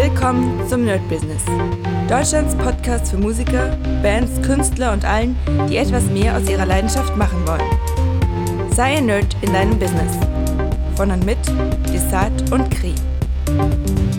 Willkommen zum Nerd Business. Deutschlands Podcast für Musiker, Bands, Künstler und allen, die etwas mehr aus ihrer Leidenschaft machen wollen. Sei ein Nerd in deinem Business. Von und mit Desart und Kri.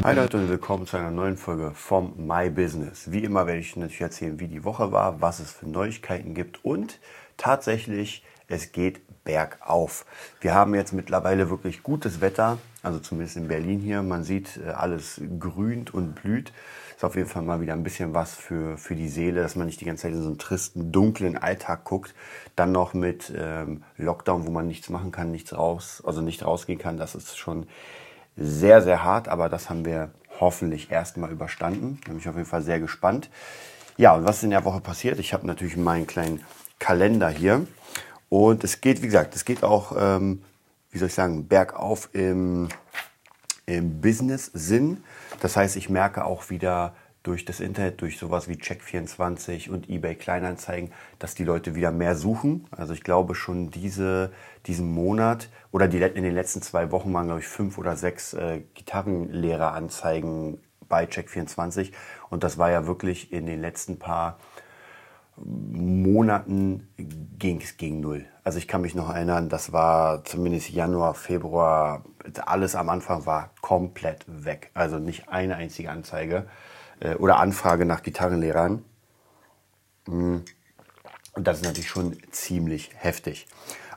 Hi Leute und willkommen zu einer neuen Folge vom My Business. Wie immer werde ich natürlich erzählen, wie die Woche war, was es für Neuigkeiten gibt und tatsächlich, es geht bergauf. Wir haben jetzt mittlerweile wirklich gutes Wetter, also zumindest in Berlin hier. Man sieht, äh, alles grünt und blüht. Ist auf jeden Fall mal wieder ein bisschen was für, für die Seele, dass man nicht die ganze Zeit in so einen tristen, dunklen Alltag guckt. Dann noch mit ähm, Lockdown, wo man nichts machen kann, nichts raus, also nicht rausgehen kann. Das ist schon sehr, sehr hart, aber das haben wir hoffentlich erstmal überstanden. Da bin ich auf jeden Fall sehr gespannt. Ja, und was ist in der Woche passiert? Ich habe natürlich meinen kleinen Kalender hier. Und es geht, wie gesagt, es geht auch, ähm, wie soll ich sagen, bergauf im, im Business-Sinn. Das heißt, ich merke auch wieder durch das Internet, durch sowas wie Check24 und eBay Kleinanzeigen, dass die Leute wieder mehr suchen. Also ich glaube schon diese, diesen Monat oder die, in den letzten zwei Wochen waren, glaube ich, fünf oder sechs äh, Gitarrenlehreranzeigen bei Check24. Und das war ja wirklich in den letzten paar Monaten ging es gegen null. Also ich kann mich noch erinnern, das war zumindest Januar, Februar, alles am Anfang war komplett weg. Also nicht eine einzige Anzeige äh, oder Anfrage nach Gitarrenlehrern. Mm. Und das ist natürlich schon ziemlich heftig.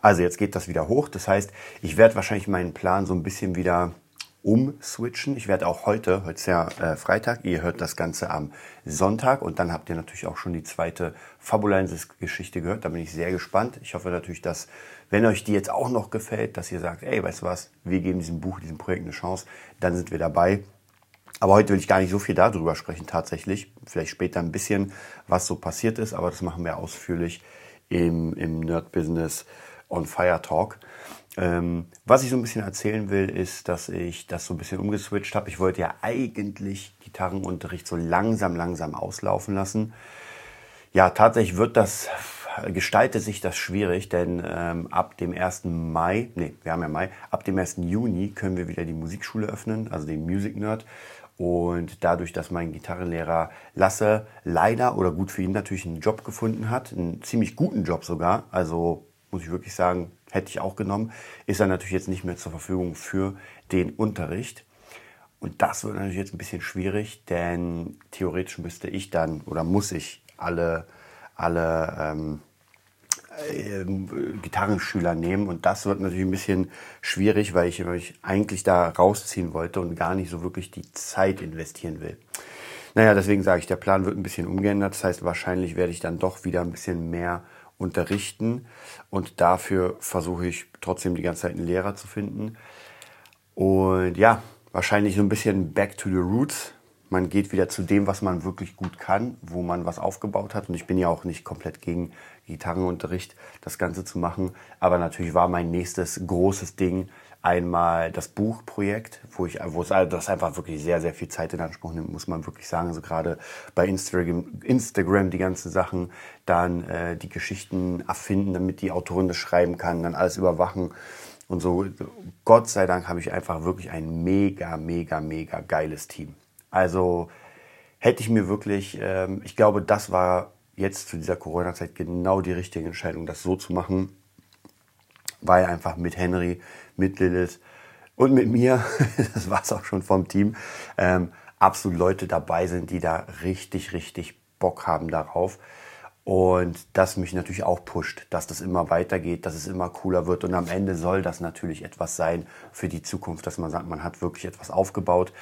Also jetzt geht das wieder hoch. Das heißt, ich werde wahrscheinlich meinen Plan so ein bisschen wieder umswitchen. Ich werde auch heute, heute ist ja äh, Freitag, ihr hört das Ganze am Sonntag und dann habt ihr natürlich auch schon die zweite Fabulensis-Geschichte gehört. Da bin ich sehr gespannt. Ich hoffe natürlich, dass, wenn euch die jetzt auch noch gefällt, dass ihr sagt, ey, weißt du was, wir geben diesem Buch, diesem Projekt eine Chance, dann sind wir dabei. Aber heute will ich gar nicht so viel darüber sprechen tatsächlich. Vielleicht später ein bisschen, was so passiert ist, aber das machen wir ausführlich im, im Nerd-Business on Fire Talk. Ähm, was ich so ein bisschen erzählen will, ist, dass ich das so ein bisschen umgeswitcht habe. Ich wollte ja eigentlich Gitarrenunterricht so langsam, langsam auslaufen lassen. Ja, tatsächlich wird das, gestaltet sich das schwierig, denn ähm, ab dem 1. Mai, nee, wir haben ja Mai, ab dem 1. Juni können wir wieder die Musikschule öffnen, also den Music Nerd. Und dadurch, dass mein Gitarrenlehrer Lasse leider oder gut für ihn natürlich einen Job gefunden hat, einen ziemlich guten Job sogar, also muss ich wirklich sagen, hätte ich auch genommen, ist er natürlich jetzt nicht mehr zur Verfügung für den Unterricht. Und das wird natürlich jetzt ein bisschen schwierig, denn theoretisch müsste ich dann oder muss ich alle, alle ähm, äh, Gitarrenschüler nehmen. Und das wird natürlich ein bisschen schwierig, weil ich mich eigentlich da rausziehen wollte und gar nicht so wirklich die Zeit investieren will. Naja, deswegen sage ich, der Plan wird ein bisschen umgeändert. Das heißt, wahrscheinlich werde ich dann doch wieder ein bisschen mehr unterrichten. Und dafür versuche ich trotzdem die ganze Zeit einen Lehrer zu finden. Und ja, wahrscheinlich so ein bisschen back to the roots. Man geht wieder zu dem, was man wirklich gut kann, wo man was aufgebaut hat. Und ich bin ja auch nicht komplett gegen Gitarrenunterricht, das Ganze zu machen. Aber natürlich war mein nächstes großes Ding, Einmal das Buchprojekt, wo ich, wo es das einfach wirklich sehr, sehr viel Zeit in Anspruch nimmt, muss man wirklich sagen. Also gerade bei Instagram, Instagram die ganzen Sachen, dann äh, die Geschichten erfinden, damit die Autorin das schreiben kann, dann alles überwachen und so. Gott sei Dank habe ich einfach wirklich ein mega, mega, mega geiles Team. Also hätte ich mir wirklich, ähm, ich glaube, das war jetzt zu dieser Corona-Zeit genau die richtige Entscheidung, das so zu machen, weil einfach mit Henry mit Lilith und mit mir, das war es auch schon vom Team, ähm, absolut Leute dabei sind, die da richtig, richtig Bock haben darauf. Und das mich natürlich auch pusht, dass das immer weitergeht, dass es immer cooler wird. Und am Ende soll das natürlich etwas sein für die Zukunft, dass man sagt, man hat wirklich etwas aufgebaut.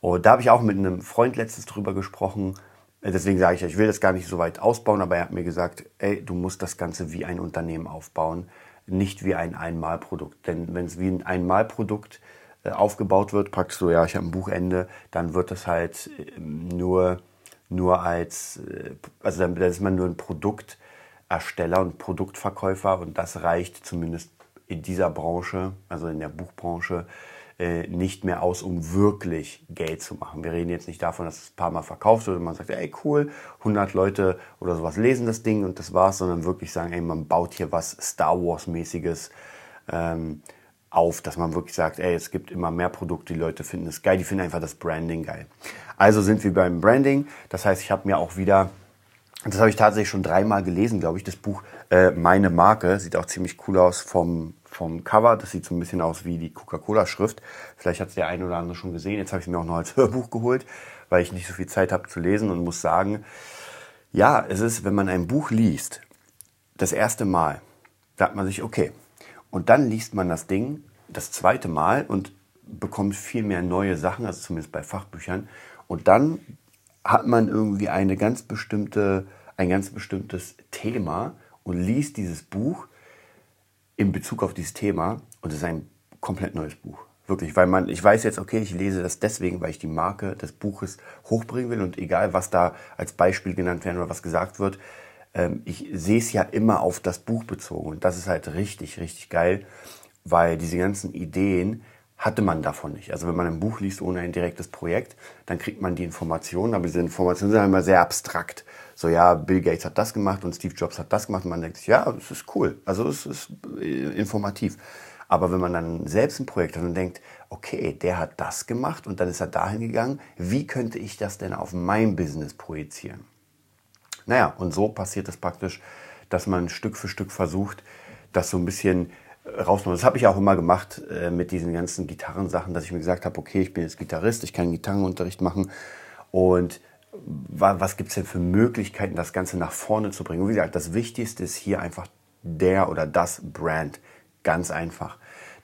Und da habe ich auch mit einem Freund letztens drüber gesprochen. Deswegen sage ich, ich will das gar nicht so weit ausbauen, aber er hat mir gesagt, ey, du musst das Ganze wie ein Unternehmen aufbauen nicht wie ein Einmalprodukt. Denn wenn es wie ein Einmalprodukt äh, aufgebaut wird, praktisch so, ja, ich habe ein Buchende, dann wird das halt ähm, nur, nur als, äh, also dann ist man nur ein Produktersteller und Produktverkäufer und das reicht zumindest in dieser Branche, also in der Buchbranche, äh, nicht mehr aus, um wirklich Geld zu machen. Wir reden jetzt nicht davon, dass es ein paar Mal verkauft wird und man sagt, ey cool, 100 Leute oder sowas lesen das Ding und das war's, sondern wirklich sagen, ey, man baut hier was Star Wars mäßiges ähm, auf, dass man wirklich sagt, ey, es gibt immer mehr Produkte, die Leute finden es geil, die finden einfach das Branding geil. Also sind wir beim Branding. Das heißt, ich habe mir auch wieder, das habe ich tatsächlich schon dreimal gelesen, glaube ich, das Buch äh, Meine Marke. Sieht auch ziemlich cool aus vom, vom Cover. Das sieht so ein bisschen aus wie die Coca-Cola-Schrift. Vielleicht hat es der eine oder andere schon gesehen. Jetzt habe ich es mir auch noch als Hörbuch geholt, weil ich nicht so viel Zeit habe zu lesen und muss sagen, ja, es ist, wenn man ein Buch liest, das erste Mal, sagt man sich, okay, und dann liest man das Ding das zweite Mal und bekommt viel mehr neue Sachen, also zumindest bei Fachbüchern. Und dann hat man irgendwie eine ganz bestimmte, ein ganz bestimmtes Thema und liest dieses Buch in Bezug auf dieses Thema und es ist ein komplett neues Buch. Wirklich, weil man, ich weiß jetzt, okay, ich lese das deswegen, weil ich die Marke des Buches hochbringen will und egal, was da als Beispiel genannt werden oder was gesagt wird, ähm, ich sehe es ja immer auf das Buch bezogen. Und das ist halt richtig, richtig geil, weil diese ganzen Ideen hatte man davon nicht. Also wenn man ein Buch liest ohne ein direktes Projekt, dann kriegt man die Informationen, aber diese Informationen sind immer sehr abstrakt. So, ja, Bill Gates hat das gemacht und Steve Jobs hat das gemacht und man denkt sich, ja, es ist cool, also es ist äh, informativ. Aber wenn man dann selbst ein Projekt hat und denkt, okay, der hat das gemacht und dann ist er dahin gegangen, wie könnte ich das denn auf mein Business projizieren? Naja, und so passiert es praktisch, dass man Stück für Stück versucht, das so ein bisschen rauszumachen. Das habe ich auch immer gemacht äh, mit diesen ganzen Gitarrensachen, dass ich mir gesagt habe, okay, ich bin jetzt Gitarrist, ich kann Gitarrenunterricht machen und was gibt es denn für Möglichkeiten, das Ganze nach vorne zu bringen? Und wie gesagt, das Wichtigste ist hier einfach der oder das Brand. Ganz einfach.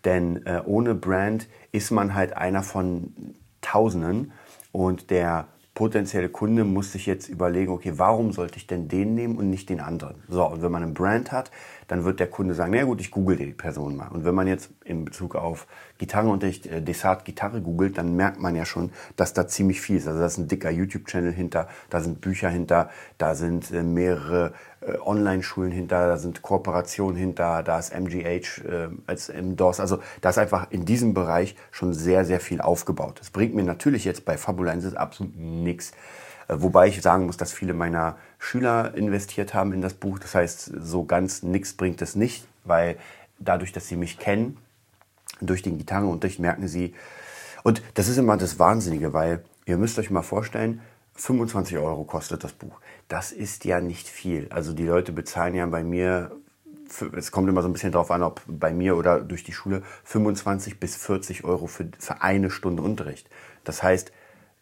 Denn äh, ohne Brand ist man halt einer von Tausenden und der potenzielle Kunde muss sich jetzt überlegen, okay, warum sollte ich denn den nehmen und nicht den anderen? So, und wenn man einen Brand hat, dann wird der Kunde sagen, na gut, ich google die Person mal. Und wenn man jetzt in Bezug auf Gitarrenunterricht äh, Desart Gitarre googelt, dann merkt man ja schon, dass da ziemlich viel ist. Also da ist ein dicker YouTube-Channel hinter, da sind Bücher hinter, da sind äh, mehrere Online-Schulen hinter, da sind Kooperationen hinter, da ist MGH äh, als DOS. Also da ist einfach in diesem Bereich schon sehr, sehr viel aufgebaut. Das bringt mir natürlich jetzt bei Fabulensis absolut nichts. Äh, wobei ich sagen muss, dass viele meiner Schüler investiert haben in das Buch. Das heißt, so ganz nichts bringt es nicht, weil dadurch, dass sie mich kennen, durch den Gitarrenunterricht merken sie, und das ist immer das Wahnsinnige, weil ihr müsst euch mal vorstellen, 25 Euro kostet das Buch. Das ist ja nicht viel. Also die Leute bezahlen ja bei mir, es kommt immer so ein bisschen drauf an, ob bei mir oder durch die Schule, 25 bis 40 Euro für, für eine Stunde Unterricht. Das heißt,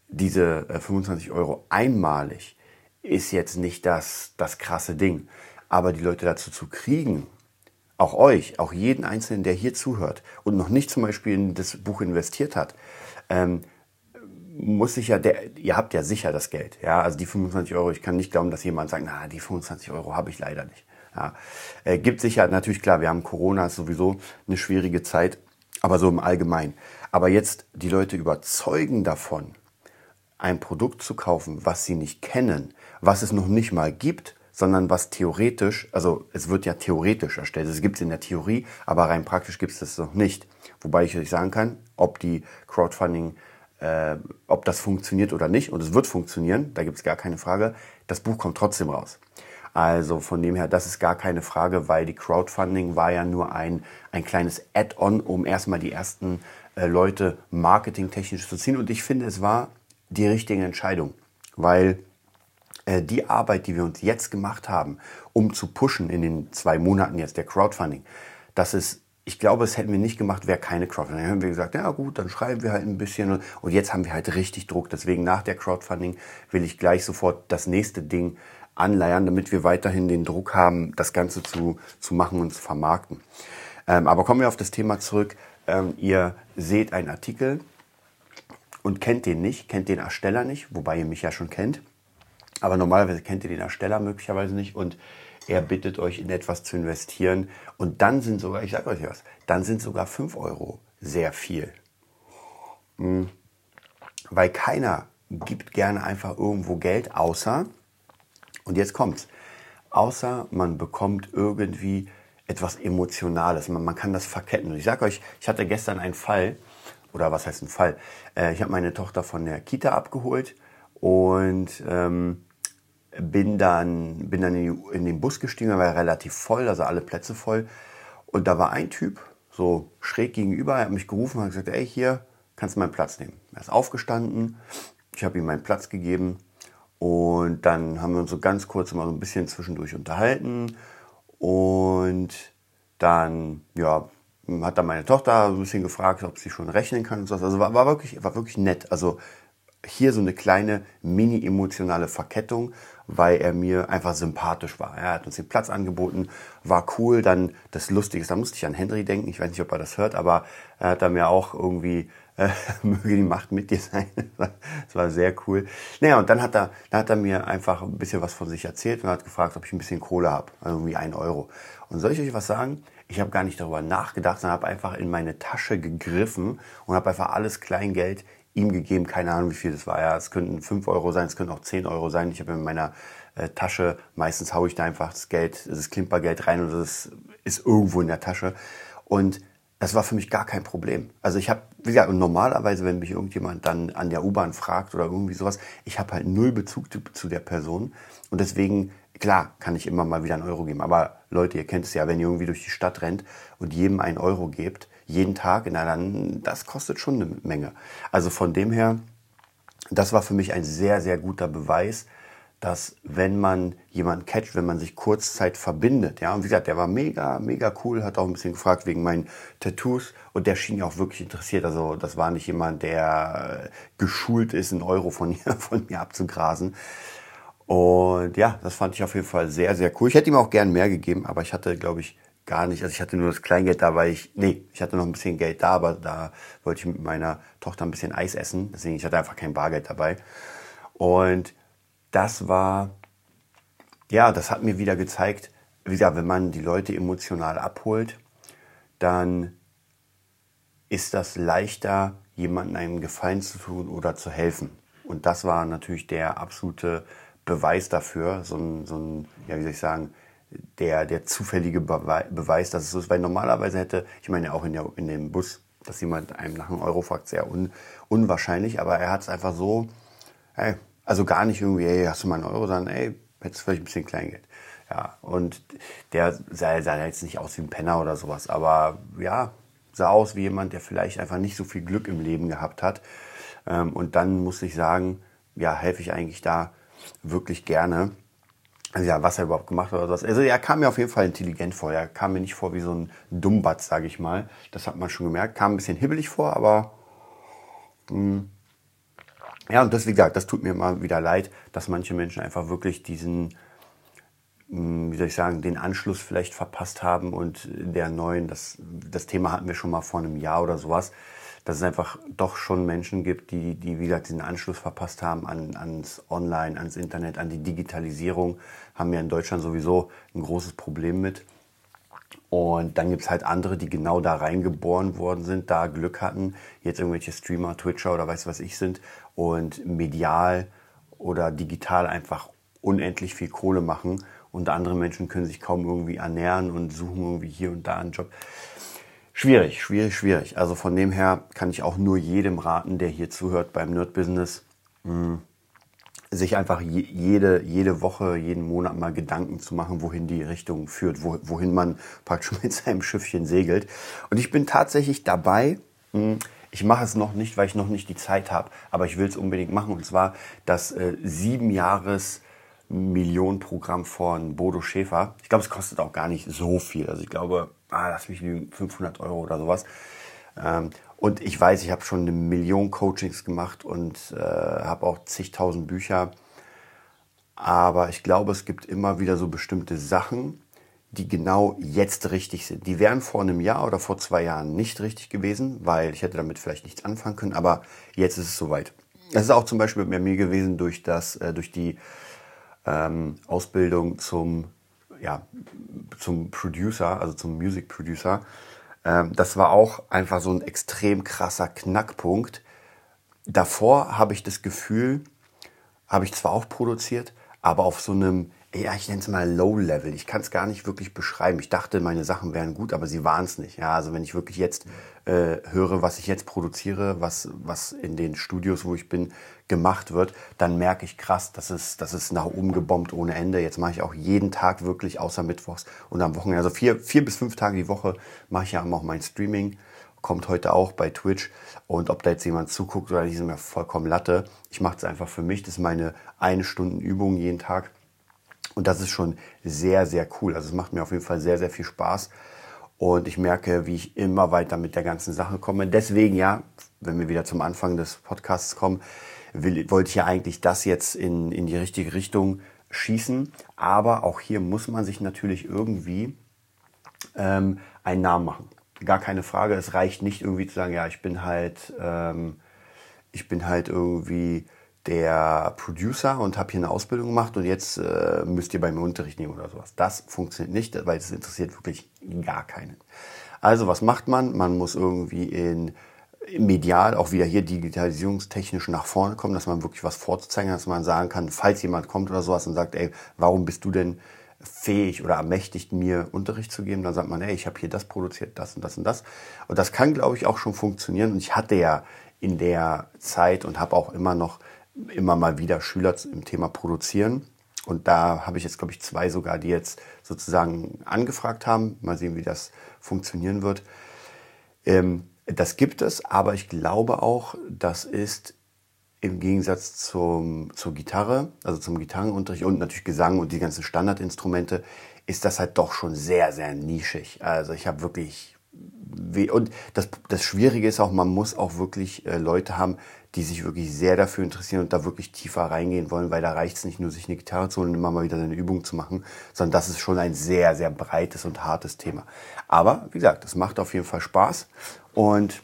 diese 25 äh, Euro einmalig ist jetzt nicht das, das krasse Ding. Aber die Leute dazu zu kriegen, auch euch, auch jeden Einzelnen, der hier zuhört und noch nicht zum Beispiel in das Buch investiert hat, ähm, muss sich ja, der, ihr habt ja sicher das Geld. Ja, also die 25 Euro, ich kann nicht glauben, dass jemand sagt, na, die 25 Euro habe ich leider nicht. Ja, äh, gibt sicher, natürlich klar, wir haben Corona, ist sowieso eine schwierige Zeit, aber so im Allgemeinen. Aber jetzt die Leute überzeugen davon, ein Produkt zu kaufen, was sie nicht kennen, was es noch nicht mal gibt, sondern was theoretisch, also es wird ja theoretisch erstellt, es gibt es in der Theorie, aber rein praktisch gibt es das noch nicht. Wobei ich euch sagen kann, ob die Crowdfunding, äh, ob das funktioniert oder nicht, und es wird funktionieren, da gibt es gar keine Frage, das Buch kommt trotzdem raus. Also von dem her, das ist gar keine Frage, weil die Crowdfunding war ja nur ein, ein kleines Add-on, um erstmal die ersten äh, Leute marketingtechnisch zu ziehen. Und ich finde, es war die richtige Entscheidung, weil äh, die Arbeit, die wir uns jetzt gemacht haben, um zu pushen in den zwei Monaten jetzt der Crowdfunding, das ist ich glaube, es hätten wir nicht gemacht, wäre keine Crowdfunding. Dann haben wir gesagt, ja gut, dann schreiben wir halt ein bisschen. Und jetzt haben wir halt richtig Druck. Deswegen nach der Crowdfunding will ich gleich sofort das nächste Ding anleiern, damit wir weiterhin den Druck haben, das Ganze zu, zu machen und zu vermarkten. Ähm, aber kommen wir auf das Thema zurück. Ähm, ihr seht einen Artikel und kennt den nicht, kennt den Ersteller nicht, wobei ihr mich ja schon kennt. Aber normalerweise kennt ihr den Ersteller möglicherweise nicht und er bittet euch in etwas zu investieren und dann sind sogar, ich sage euch was, dann sind sogar 5 Euro sehr viel. Hm. Weil keiner gibt gerne einfach irgendwo Geld, außer, und jetzt kommt's, außer man bekommt irgendwie etwas Emotionales. Man, man kann das verketten. Und ich sage euch, ich hatte gestern einen Fall, oder was heißt ein Fall? Äh, ich habe meine Tochter von der Kita abgeholt und ähm, bin dann, bin dann in, in, den Bus gestiegen, er war relativ voll, also alle Plätze voll. Und da war ein Typ, so schräg gegenüber. Er hat mich gerufen und gesagt, ey, hier kannst du meinen Platz nehmen. Er ist aufgestanden, ich habe ihm meinen Platz gegeben und dann haben wir uns so ganz kurz mal so ein bisschen zwischendurch unterhalten und dann, ja, hat dann meine Tochter ein bisschen gefragt, ob sie schon rechnen kann und so. Also war, war, wirklich, war wirklich nett. Also hier so eine kleine mini-emotionale Verkettung, weil er mir einfach sympathisch war. Er hat uns den Platz angeboten, war cool. Dann das Lustige da musste ich an Henry denken. Ich weiß nicht, ob er das hört, aber er hat da mir auch irgendwie äh, möge die Macht mit dir sein. das war sehr cool. Naja, und dann hat er, dann hat er mir einfach ein bisschen was von sich erzählt und hat gefragt, ob ich ein bisschen Kohle habe. Also irgendwie ein Euro. Und soll ich euch was sagen? Ich habe gar nicht darüber nachgedacht, sondern habe einfach in meine Tasche gegriffen und habe einfach alles Kleingeld ihm gegeben. Keine Ahnung, wie viel das war. Ja, es könnten 5 Euro sein, es könnten auch 10 Euro sein. Ich habe in meiner äh, Tasche, meistens haue ich da einfach das Geld, das Klimpergeld rein und das ist irgendwo in der Tasche. Und das war für mich gar kein Problem. Also ich habe, wie gesagt, normalerweise, wenn mich irgendjemand dann an der U-Bahn fragt oder irgendwie sowas, ich habe halt null Bezug zu, zu, der Person und deswegen, klar, kann ich immer mal wieder einen Euro geben. Aber Leute, ihr kennt es ja, wenn ihr irgendwie durch die Stadt rennt und jedem einen Euro gebt, jeden Tag, na dann, das kostet schon eine Menge. Also von dem her, das war für mich ein sehr, sehr guter Beweis, dass wenn man jemanden catcht, wenn man sich kurzzeit verbindet, ja, und wie gesagt, der war mega, mega cool, hat auch ein bisschen gefragt wegen meinen Tattoos und der schien ja auch wirklich interessiert. Also das war nicht jemand, der geschult ist, einen Euro von, von mir abzugrasen. Und ja, das fand ich auf jeden Fall sehr, sehr cool. Ich hätte ihm auch gern mehr gegeben, aber ich hatte, glaube ich, gar nicht. Also ich hatte nur das Kleingeld da, weil ich, nee, ich hatte noch ein bisschen Geld da, aber da wollte ich mit meiner Tochter ein bisschen Eis essen. Deswegen, ich hatte einfach kein Bargeld dabei. Und das war, ja, das hat mir wieder gezeigt, wie gesagt, wenn man die Leute emotional abholt, dann ist das leichter, jemandem einen Gefallen zu tun oder zu helfen. Und das war natürlich der absolute Beweis dafür, so ein, so ein ja, wie soll ich sagen, der, der zufällige Beweis, dass es so ist. Weil normalerweise hätte, ich meine ja auch in, der, in dem Bus, dass jemand einem nach einem Euro fragt, sehr un, unwahrscheinlich, aber er hat es einfach so, hey, also gar nicht irgendwie, ey, hast du mal einen Euro, sondern ey, hättest du vielleicht ein bisschen Kleingeld. Ja, und der sah, sah jetzt nicht aus wie ein Penner oder sowas, aber ja, sah aus wie jemand, der vielleicht einfach nicht so viel Glück im Leben gehabt hat. Ähm, und dann muss ich sagen, ja, helfe ich eigentlich da wirklich gerne. Also ja, was er überhaupt gemacht hat oder was. Also er kam mir auf jeden Fall intelligent vor. Er kam mir nicht vor wie so ein Dummbatz, sage ich mal. Das hat man schon gemerkt. Kam ein bisschen hibbelig vor, aber mh, hm, ja, und das, wie gesagt, das tut mir immer wieder leid, dass manche Menschen einfach wirklich diesen, hm, wie soll ich sagen, den Anschluss vielleicht verpasst haben und der neuen, das, das Thema hatten wir schon mal vor einem Jahr oder sowas, dass es einfach doch schon Menschen gibt, die, die wie gesagt, diesen Anschluss verpasst haben an, ans Online, ans Internet, an die Digitalisierung, haben wir in Deutschland sowieso ein großes Problem mit. Und dann gibt es halt andere, die genau da reingeboren worden sind, da Glück hatten, jetzt irgendwelche Streamer, Twitcher oder weiß was ich sind und medial oder digital einfach unendlich viel Kohle machen und andere Menschen können sich kaum irgendwie ernähren und suchen irgendwie hier und da einen Job. Schwierig, schwierig, schwierig. Also von dem her kann ich auch nur jedem raten, der hier zuhört beim Nerd Business, hm, sich einfach jede, jede Woche, jeden Monat mal Gedanken zu machen, wohin die Richtung führt, wohin man praktisch mit seinem Schiffchen segelt. Und ich bin tatsächlich dabei, hm, ich mache es noch nicht, weil ich noch nicht die Zeit habe, aber ich will es unbedingt machen. Und zwar das äh, sieben Jahres Millionenprogramm von Bodo Schäfer. Ich glaube, es kostet auch gar nicht so viel. Also ich glaube, ah, lass mich lügen, 500 Euro oder sowas. Ähm, und ich weiß, ich habe schon eine Million Coachings gemacht und äh, habe auch zigtausend Bücher. Aber ich glaube, es gibt immer wieder so bestimmte Sachen, die genau jetzt richtig sind. Die wären vor einem Jahr oder vor zwei Jahren nicht richtig gewesen, weil ich hätte damit vielleicht nichts anfangen können. Aber jetzt ist es soweit. Das ist auch zum Beispiel bei mir gewesen durch das, äh, durch die ähm, Ausbildung zum, ja, zum Producer, also zum Music Producer. Ähm, das war auch einfach so ein extrem krasser Knackpunkt. Davor habe ich das Gefühl, habe ich zwar auch produziert, aber auf so einem ja, ich nenne es mal Low Level. Ich kann es gar nicht wirklich beschreiben. Ich dachte, meine Sachen wären gut, aber sie waren es nicht. Ja, also wenn ich wirklich jetzt äh, höre, was ich jetzt produziere, was, was in den Studios, wo ich bin, gemacht wird, dann merke ich krass, das ist, das ist nach oben gebombt ohne Ende. Jetzt mache ich auch jeden Tag wirklich, außer Mittwochs und am Wochenende. Also vier, vier bis fünf Tage die Woche mache ich ja auch mein Streaming. Kommt heute auch bei Twitch. Und ob da jetzt jemand zuguckt oder nicht, ist mir vollkommen Latte. Ich mache es einfach für mich. Das ist meine eine Stunden Übung jeden Tag. Und das ist schon sehr, sehr cool. Also es macht mir auf jeden Fall sehr, sehr viel Spaß. Und ich merke, wie ich immer weiter mit der ganzen Sache komme. Deswegen ja, wenn wir wieder zum Anfang des Podcasts kommen, will, wollte ich ja eigentlich das jetzt in, in die richtige Richtung schießen. Aber auch hier muss man sich natürlich irgendwie ähm, einen Namen machen. Gar keine Frage. Es reicht nicht irgendwie zu sagen, ja, ich bin halt, ähm, ich bin halt irgendwie der Producer und habe hier eine Ausbildung gemacht und jetzt äh, müsst ihr bei mir Unterricht nehmen oder sowas. Das funktioniert nicht, weil es interessiert wirklich gar keinen. Also was macht man? Man muss irgendwie in medial auch wieder hier digitalisierungstechnisch nach vorne kommen, dass man wirklich was vorzuzeigen hat, dass man sagen kann, falls jemand kommt oder sowas und sagt, ey, warum bist du denn fähig oder ermächtigt, mir Unterricht zu geben, dann sagt man, ey, ich habe hier das produziert, das und das und das. Und das kann, glaube ich, auch schon funktionieren. Und ich hatte ja in der Zeit und habe auch immer noch immer mal wieder Schüler im Thema Produzieren. Und da habe ich jetzt, glaube ich, zwei sogar, die jetzt sozusagen angefragt haben. Mal sehen, wie das funktionieren wird. Ähm, das gibt es, aber ich glaube auch, das ist im Gegensatz zum, zur Gitarre, also zum Gitarrenunterricht und natürlich Gesang und die ganzen Standardinstrumente, ist das halt doch schon sehr, sehr nischig. Also ich habe wirklich und das, das Schwierige ist auch, man muss auch wirklich äh, Leute haben, die sich wirklich sehr dafür interessieren und da wirklich tiefer reingehen wollen, weil da reicht es nicht nur, sich eine Gitarre zu holen und immer mal wieder eine Übung zu machen, sondern das ist schon ein sehr, sehr breites und hartes Thema. Aber wie gesagt, es macht auf jeden Fall Spaß und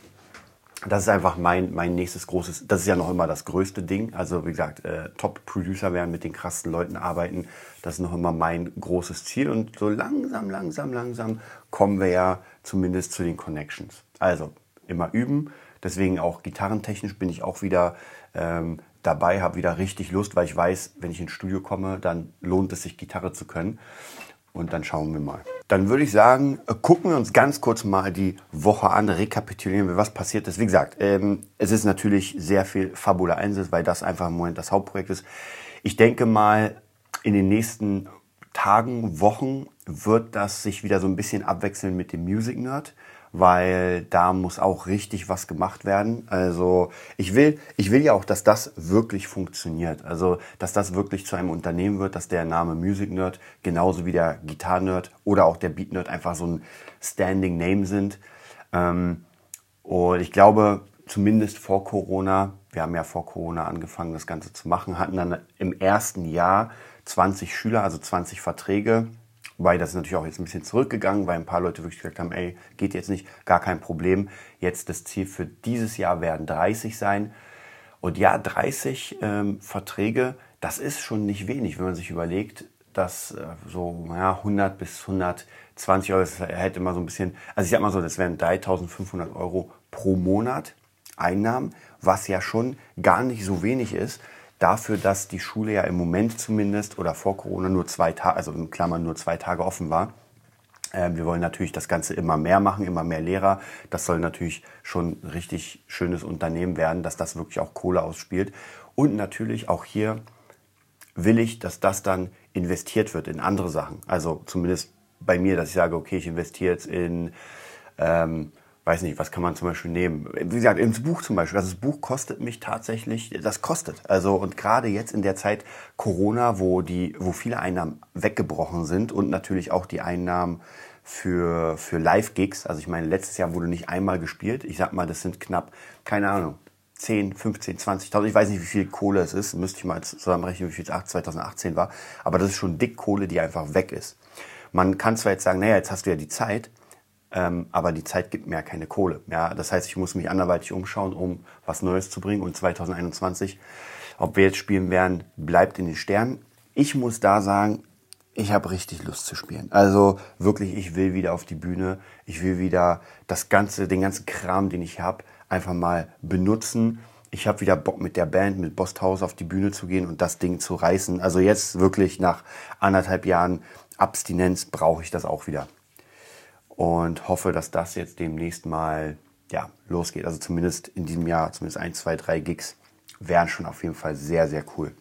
das ist einfach mein, mein nächstes großes, das ist ja noch immer das größte Ding. Also wie gesagt, äh, Top-Producer werden, mit den krassen Leuten arbeiten, das ist noch immer mein großes Ziel. Und so langsam, langsam, langsam kommen wir ja zumindest zu den Connections. Also immer üben. Deswegen auch gitarrentechnisch bin ich auch wieder ähm, dabei, habe wieder richtig Lust, weil ich weiß, wenn ich ins Studio komme, dann lohnt es sich, Gitarre zu können. Und dann schauen wir mal. Dann würde ich sagen, äh, gucken wir uns ganz kurz mal die Woche an, rekapitulieren wir, was passiert ist. Wie gesagt, ähm, es ist natürlich sehr viel Fabula 1, weil das einfach im Moment das Hauptprojekt ist. Ich denke mal, in den nächsten Tagen, Wochen wird das sich wieder so ein bisschen abwechseln mit dem Music Nerd weil da muss auch richtig was gemacht werden. Also ich will, ich will ja auch, dass das wirklich funktioniert. Also dass das wirklich zu einem Unternehmen wird, dass der Name Music Nerd genauso wie der Gitarre Nerd oder auch der Beat Nerd einfach so ein Standing Name sind. Ähm, und ich glaube, zumindest vor Corona, wir haben ja vor Corona angefangen, das Ganze zu machen, hatten dann im ersten Jahr 20 Schüler, also 20 Verträge Wobei das ist natürlich auch jetzt ein bisschen zurückgegangen, weil ein paar Leute wirklich gesagt haben, ey, geht jetzt nicht, gar kein Problem. Jetzt das Ziel für dieses Jahr werden 30 sein. Und ja, 30 ähm, Verträge, das ist schon nicht wenig, wenn man sich überlegt, dass äh, so ja, 100 bis 120 Euro, das hätte immer so ein bisschen, also ich sag mal so, das wären 3500 Euro pro Monat Einnahmen, was ja schon gar nicht so wenig ist dafür, dass die Schule ja im Moment zumindest oder vor Corona nur zwei Tage, also in Klammern nur zwei Tage offen war. Ähm, wir wollen natürlich das Ganze immer mehr machen, immer mehr Lehrer. Das soll natürlich schon ein richtig schönes Unternehmen werden, dass das wirklich auch Kohle ausspielt. Und natürlich auch hier will ich, dass das dann investiert wird in andere Sachen. Also zumindest bei mir, dass ich sage, okay, ich investiere jetzt in ähm, weiß nicht, was kann man zum Beispiel nehmen? Wie gesagt, ins Buch zum Beispiel. Also das Buch kostet mich tatsächlich, das kostet. Also und gerade jetzt in der Zeit Corona, wo die, wo viele Einnahmen weggebrochen sind und natürlich auch die Einnahmen für, für Live-Gigs. Also ich meine, letztes Jahr wurde nicht einmal gespielt. Ich sag mal, das sind knapp, keine Ahnung, 10, 15, 20.000. Ich weiß nicht, wie viel Kohle es ist. Müsste ich mal zusammenrechnen, wie viel es 2018 war. Aber das ist schon dick Kohle, die einfach weg ist. Man kann zwar jetzt sagen, naja, jetzt hast du ja die Zeit, ähm, aber die Zeit gibt mir ja keine Kohle. Ja, das heißt, ich muss mich anderweitig umschauen, um was Neues zu bringen. Und 2021, ob wir jetzt spielen werden, bleibt in den Sternen. Ich muss da sagen, ich habe richtig Lust zu spielen. Also wirklich, ich will wieder auf die Bühne. Ich will wieder das ganze, den ganzen Kram, den ich habe, einfach mal benutzen ich habe wieder Bock mit der Band, mit Bosthaus auf die Bühne zu gehen und das Ding zu reißen. Also jetzt wirklich nach anderthalb Jahren Abstinenz brauche ich das auch wieder. Und hoffe, dass das jetzt demnächst mal ja, losgeht. Also zumindest in diesem Jahr, zumindest ein, zwei, drei Gigs wären schon auf jeden Fall sehr, sehr cool.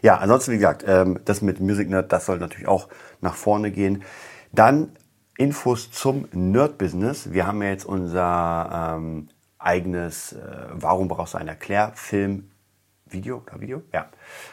Ja, ansonsten, wie gesagt, ähm, das mit Music Nerd, das soll natürlich auch nach vorne gehen. Dann Infos zum Nerd-Business. Wir haben ja jetzt unser ähm, eigenes, äh, warum brauchst du einen Erklärfilm Video oder Video? Ja.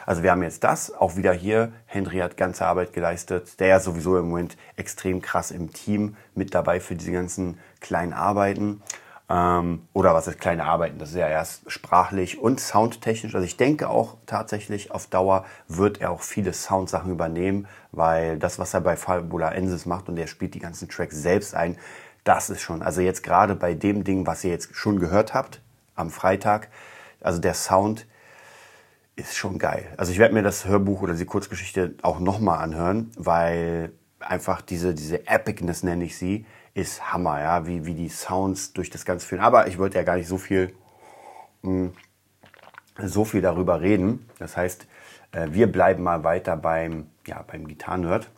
Also wir haben jetzt das. Auch wieder hier. Henry hat ganze Arbeit geleistet. Der ist sowieso im Moment extrem krass im Team mit dabei für diese ganzen kleinen Arbeiten. Ähm, oder was ist kleine Arbeiten? Das ist ja erst sprachlich und soundtechnisch. Also ich denke auch tatsächlich auf Dauer wird er auch viele Soundsachen übernehmen, weil das, was er bei Fabula Ensis macht und er spielt die ganzen Tracks selbst ein, das ist schon, also jetzt gerade bei dem Ding, was ihr jetzt schon gehört habt am Freitag, also der Sound ist schon geil. Also ich werde mir das Hörbuch oder die Kurzgeschichte auch nochmal anhören, weil einfach diese, diese Epicness, nenne ich sie, ist Hammer, ja, wie, wie die Sounds durch das ganze Film. Aber ich wollte ja gar nicht so viel, hm, so viel darüber reden. Das heißt, äh, wir bleiben mal weiter beim, ja, beim Gitarrenhirt.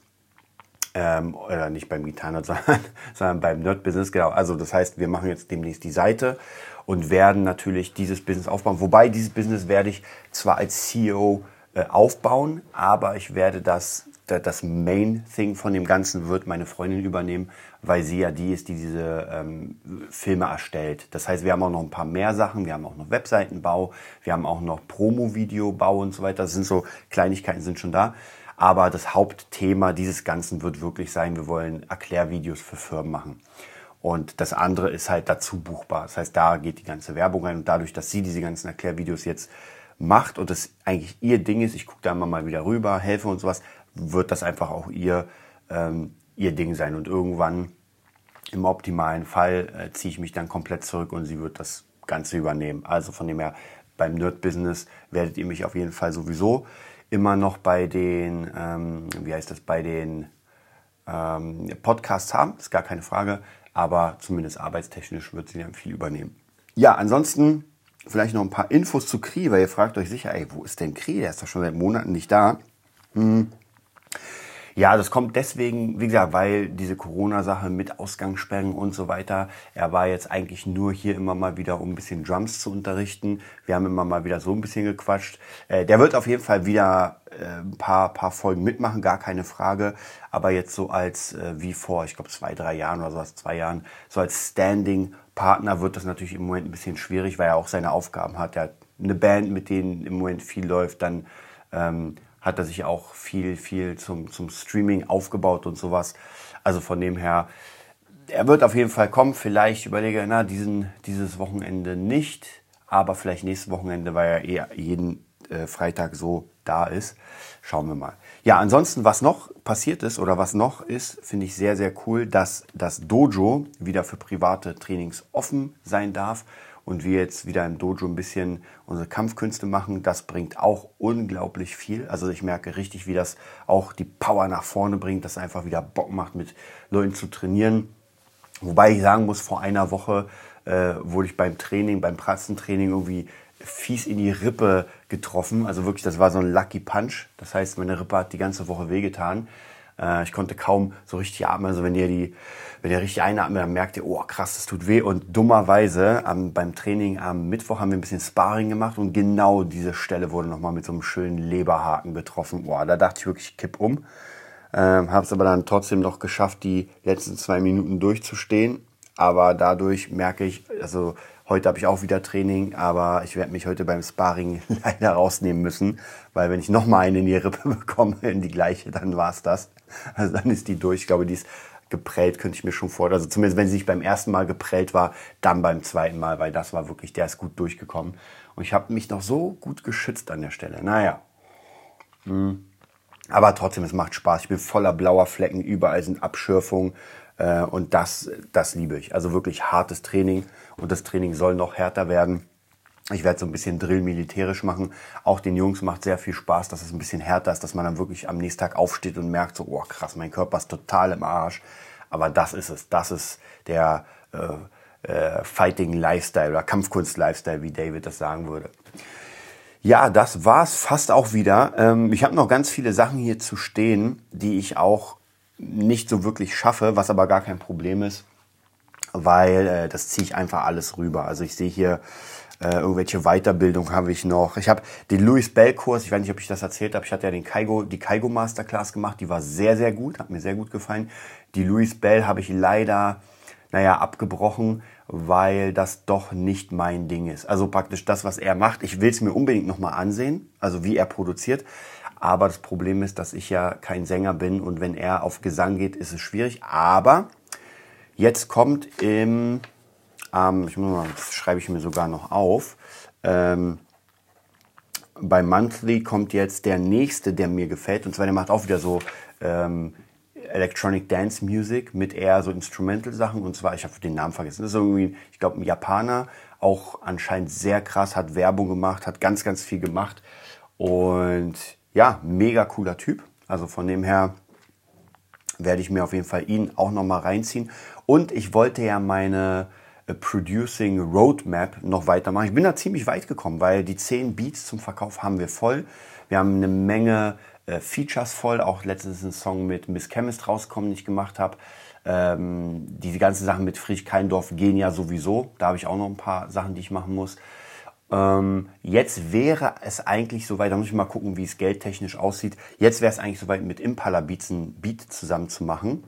Ähm, oder nicht beim Gitarrenhirt, sondern, sondern beim Nerd-Business, genau. Also das heißt, wir machen jetzt demnächst die Seite und werden natürlich dieses Business aufbauen. Wobei dieses Business werde ich zwar als CEO äh, aufbauen, aber ich werde das das Main Thing von dem Ganzen wird meine Freundin übernehmen, weil sie ja die ist, die diese ähm, Filme erstellt. Das heißt, wir haben auch noch ein paar mehr Sachen. Wir haben auch noch Webseitenbau, wir haben auch noch Promo-Video-Bau und so weiter. Das sind so Kleinigkeiten sind schon da. Aber das Hauptthema dieses Ganzen wird wirklich sein, wir wollen Erklärvideos für Firmen machen. Und das andere ist halt dazu buchbar. Das heißt, da geht die ganze Werbung rein. Und dadurch, dass sie diese ganzen Erklärvideos jetzt macht und das eigentlich ihr Ding ist, ich gucke da immer mal wieder rüber, helfe und sowas, wird das einfach auch ihr, ähm, ihr Ding sein. Und irgendwann, im optimalen Fall, äh, ziehe ich mich dann komplett zurück und sie wird das Ganze übernehmen. Also von dem her, beim Nerd-Business werdet ihr mich auf jeden Fall sowieso immer noch bei den, ähm, wie heißt das, bei den ähm, Podcasts haben, ist gar keine Frage, aber zumindest arbeitstechnisch wird sie dann viel übernehmen. Ja, ansonsten vielleicht noch ein paar Infos zu Kri, weil ihr fragt euch sicher, ey, wo ist denn Kri? Der ist doch schon seit Monaten nicht da. Hm. Ja, das kommt deswegen, wie gesagt, weil diese Corona-Sache mit Ausgangssperren und so weiter, er war jetzt eigentlich nur hier immer mal wieder, um ein bisschen Drums zu unterrichten. Wir haben immer mal wieder so ein bisschen gequatscht. Äh, der wird auf jeden Fall wieder äh, ein paar, paar Folgen mitmachen, gar keine Frage. Aber jetzt so als, äh, wie vor, ich glaube, zwei, drei Jahren oder so, als zwei Jahren, so als Standing-Partner wird das natürlich im Moment ein bisschen schwierig, weil er auch seine Aufgaben hat. Er hat eine Band, mit denen im Moment viel läuft, dann ähm, hat er sich auch viel, viel zum, zum Streaming aufgebaut und sowas. Also von dem her, er wird auf jeden Fall kommen. Vielleicht überlege ich, na, diesen, dieses Wochenende nicht, aber vielleicht nächstes Wochenende, weil er eh jeden äh, Freitag so da ist. Schauen wir mal. Ja, ansonsten, was noch passiert ist oder was noch ist, finde ich sehr, sehr cool, dass das Dojo wieder für private Trainings offen sein darf und wir jetzt wieder im Dojo ein bisschen unsere Kampfkünste machen. Das bringt auch unglaublich viel. Also ich merke richtig, wie das auch die Power nach vorne bringt, dass einfach wieder Bock macht, mit Leuten zu trainieren. Wobei ich sagen muss, vor einer Woche äh, wurde ich beim Training, beim Pratzentraining irgendwie fies in die Rippe getroffen. Also wirklich, das war so ein Lucky Punch. Das heißt, meine Rippe hat die ganze Woche wehgetan. Äh, ich konnte kaum so richtig atmen. Also wenn ihr die, wenn ihr richtig einatmet, dann merkt ihr, oh krass, das tut weh. Und dummerweise am, beim Training am Mittwoch haben wir ein bisschen Sparring gemacht und genau diese Stelle wurde nochmal mit so einem schönen Leberhaken getroffen. Boah, da dachte ich wirklich, ich kipp um. Ähm, Habe es aber dann trotzdem noch geschafft, die letzten zwei Minuten durchzustehen. Aber dadurch merke ich, also Heute habe ich auch wieder Training, aber ich werde mich heute beim Sparring leider rausnehmen müssen, weil wenn ich nochmal eine in die Rippe bekomme, in die gleiche, dann war es das. Also dann ist die durch. Ich glaube, die ist geprellt, könnte ich mir schon vorstellen. Also zumindest wenn sie nicht beim ersten Mal geprellt war, dann beim zweiten Mal, weil das war wirklich, der ist gut durchgekommen. Und ich habe mich noch so gut geschützt an der Stelle. Naja. Hm. Aber trotzdem, es macht Spaß. Ich bin voller blauer Flecken, überall sind Abschürfungen. Äh, und das, das liebe ich. Also wirklich hartes Training und das Training soll noch härter werden. Ich werde so ein bisschen Drill militärisch machen. Auch den Jungs macht sehr viel Spaß, dass es ein bisschen härter ist, dass man dann wirklich am nächsten Tag aufsteht und merkt so, oh krass, mein Körper ist total im Arsch. Aber das ist es. Das ist der, äh, äh, Fighting Lifestyle oder Kampfkunst Lifestyle, wie David das sagen würde. Ja, das war's fast auch wieder. Ähm, ich habe noch ganz viele Sachen hier zu stehen, die ich auch nicht so wirklich schaffe, was aber gar kein Problem ist, weil äh, das ziehe ich einfach alles rüber. Also ich sehe hier äh, irgendwelche Weiterbildung habe ich noch. Ich habe den Louis Bell Kurs, ich weiß nicht, ob ich das erzählt habe, ich hatte ja den Kaigo, die Kaigo Masterclass gemacht, die war sehr, sehr gut, hat mir sehr gut gefallen. Die Louis Bell habe ich leider, naja, abgebrochen, weil das doch nicht mein Ding ist. Also praktisch das, was er macht. Ich will es mir unbedingt nochmal ansehen, also wie er produziert. Aber das Problem ist, dass ich ja kein Sänger bin und wenn er auf Gesang geht, ist es schwierig. Aber jetzt kommt im ähm, ich muss mal, das schreibe ich mir sogar noch auf. Ähm, bei Monthly kommt jetzt der nächste, der mir gefällt. Und zwar, der macht auch wieder so ähm, Electronic Dance Music mit eher so Instrumental-Sachen. Und zwar, ich habe den Namen vergessen. Das ist irgendwie, ich glaube, ein Japaner. Auch anscheinend sehr krass, hat Werbung gemacht, hat ganz, ganz viel gemacht. Und ja, mega cooler Typ. Also von dem her werde ich mir auf jeden Fall ihn auch nochmal reinziehen. Und ich wollte ja meine Producing Roadmap noch weitermachen. Ich bin da ziemlich weit gekommen, weil die 10 Beats zum Verkauf haben wir voll. Wir haben eine Menge äh, Features voll. Auch letztens ein Song mit Miss Chemist rauskommen, den ich gemacht habe. Ähm, die ganzen Sachen mit Friedrich Keindorf gehen ja sowieso. Da habe ich auch noch ein paar Sachen, die ich machen muss. Ähm, jetzt wäre es eigentlich soweit, da muss ich mal gucken, wie es geldtechnisch aussieht. Jetzt wäre es eigentlich soweit, mit Impala Beats ein Beat zusammen zu machen.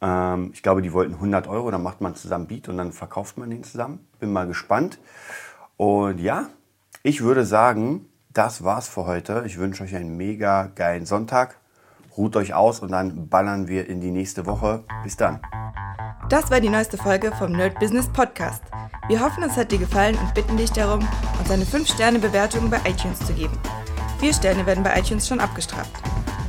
Ähm, ich glaube, die wollten 100 Euro, dann macht man zusammen Beat und dann verkauft man den zusammen. Bin mal gespannt. Und ja, ich würde sagen, das war's für heute. Ich wünsche euch einen mega geilen Sonntag. Ruht euch aus und dann ballern wir in die nächste Woche. Bis dann. Das war die neueste Folge vom Nerd Business Podcast. Wir hoffen, es hat dir gefallen und bitten dich darum, uns eine 5-Sterne-Bewertung bei iTunes zu geben. Vier Sterne werden bei iTunes schon abgestraft.